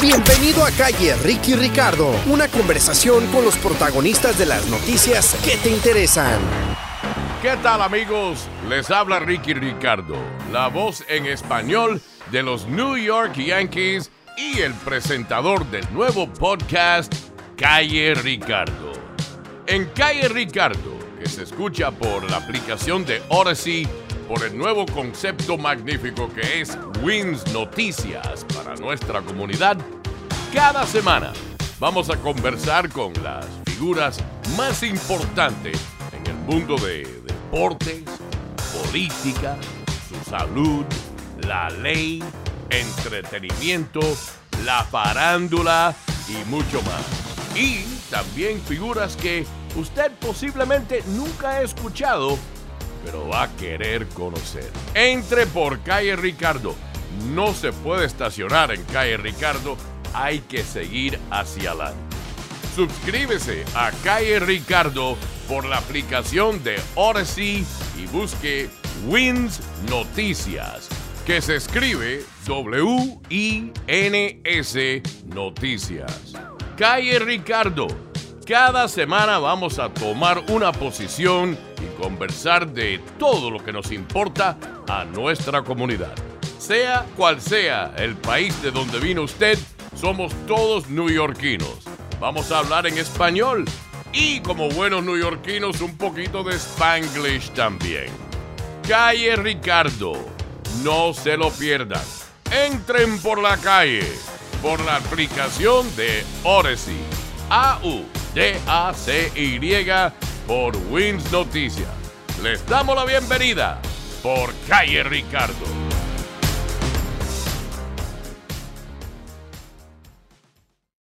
Bienvenido a Calle Ricky Ricardo, una conversación con los protagonistas de las noticias que te interesan. ¿Qué tal amigos? Les habla Ricky Ricardo, la voz en español de los New York Yankees y el presentador del nuevo podcast Calle Ricardo. En Calle Ricardo, que se escucha por la aplicación de Odyssey, por el nuevo concepto magnífico que es Wins Noticias para nuestra comunidad, cada semana vamos a conversar con las figuras más importantes en el mundo de deportes, política, su salud, la ley, entretenimiento, la farándula y mucho más. Y también figuras que usted posiblemente nunca ha escuchado pero va a querer conocer. Entre por calle Ricardo. No se puede estacionar en calle Ricardo, hay que seguir hacia adelante. Suscríbese a Calle Ricardo por la aplicación de Odyssey y busque Wins Noticias, que se escribe W-I-N-S Noticias. Calle Ricardo. Cada semana vamos a tomar una posición y conversar de todo lo que nos importa a nuestra comunidad. Sea cual sea el país de donde vino usted, somos todos neoyorquinos. Vamos a hablar en español y como buenos neoyorquinos un poquito de spanglish también. Calle Ricardo, no se lo pierdan. Entren por la calle, por la aplicación de Odyssey. A-U-D-A-C-Y por Wins Noticias. Les damos la bienvenida por Calle Ricardo.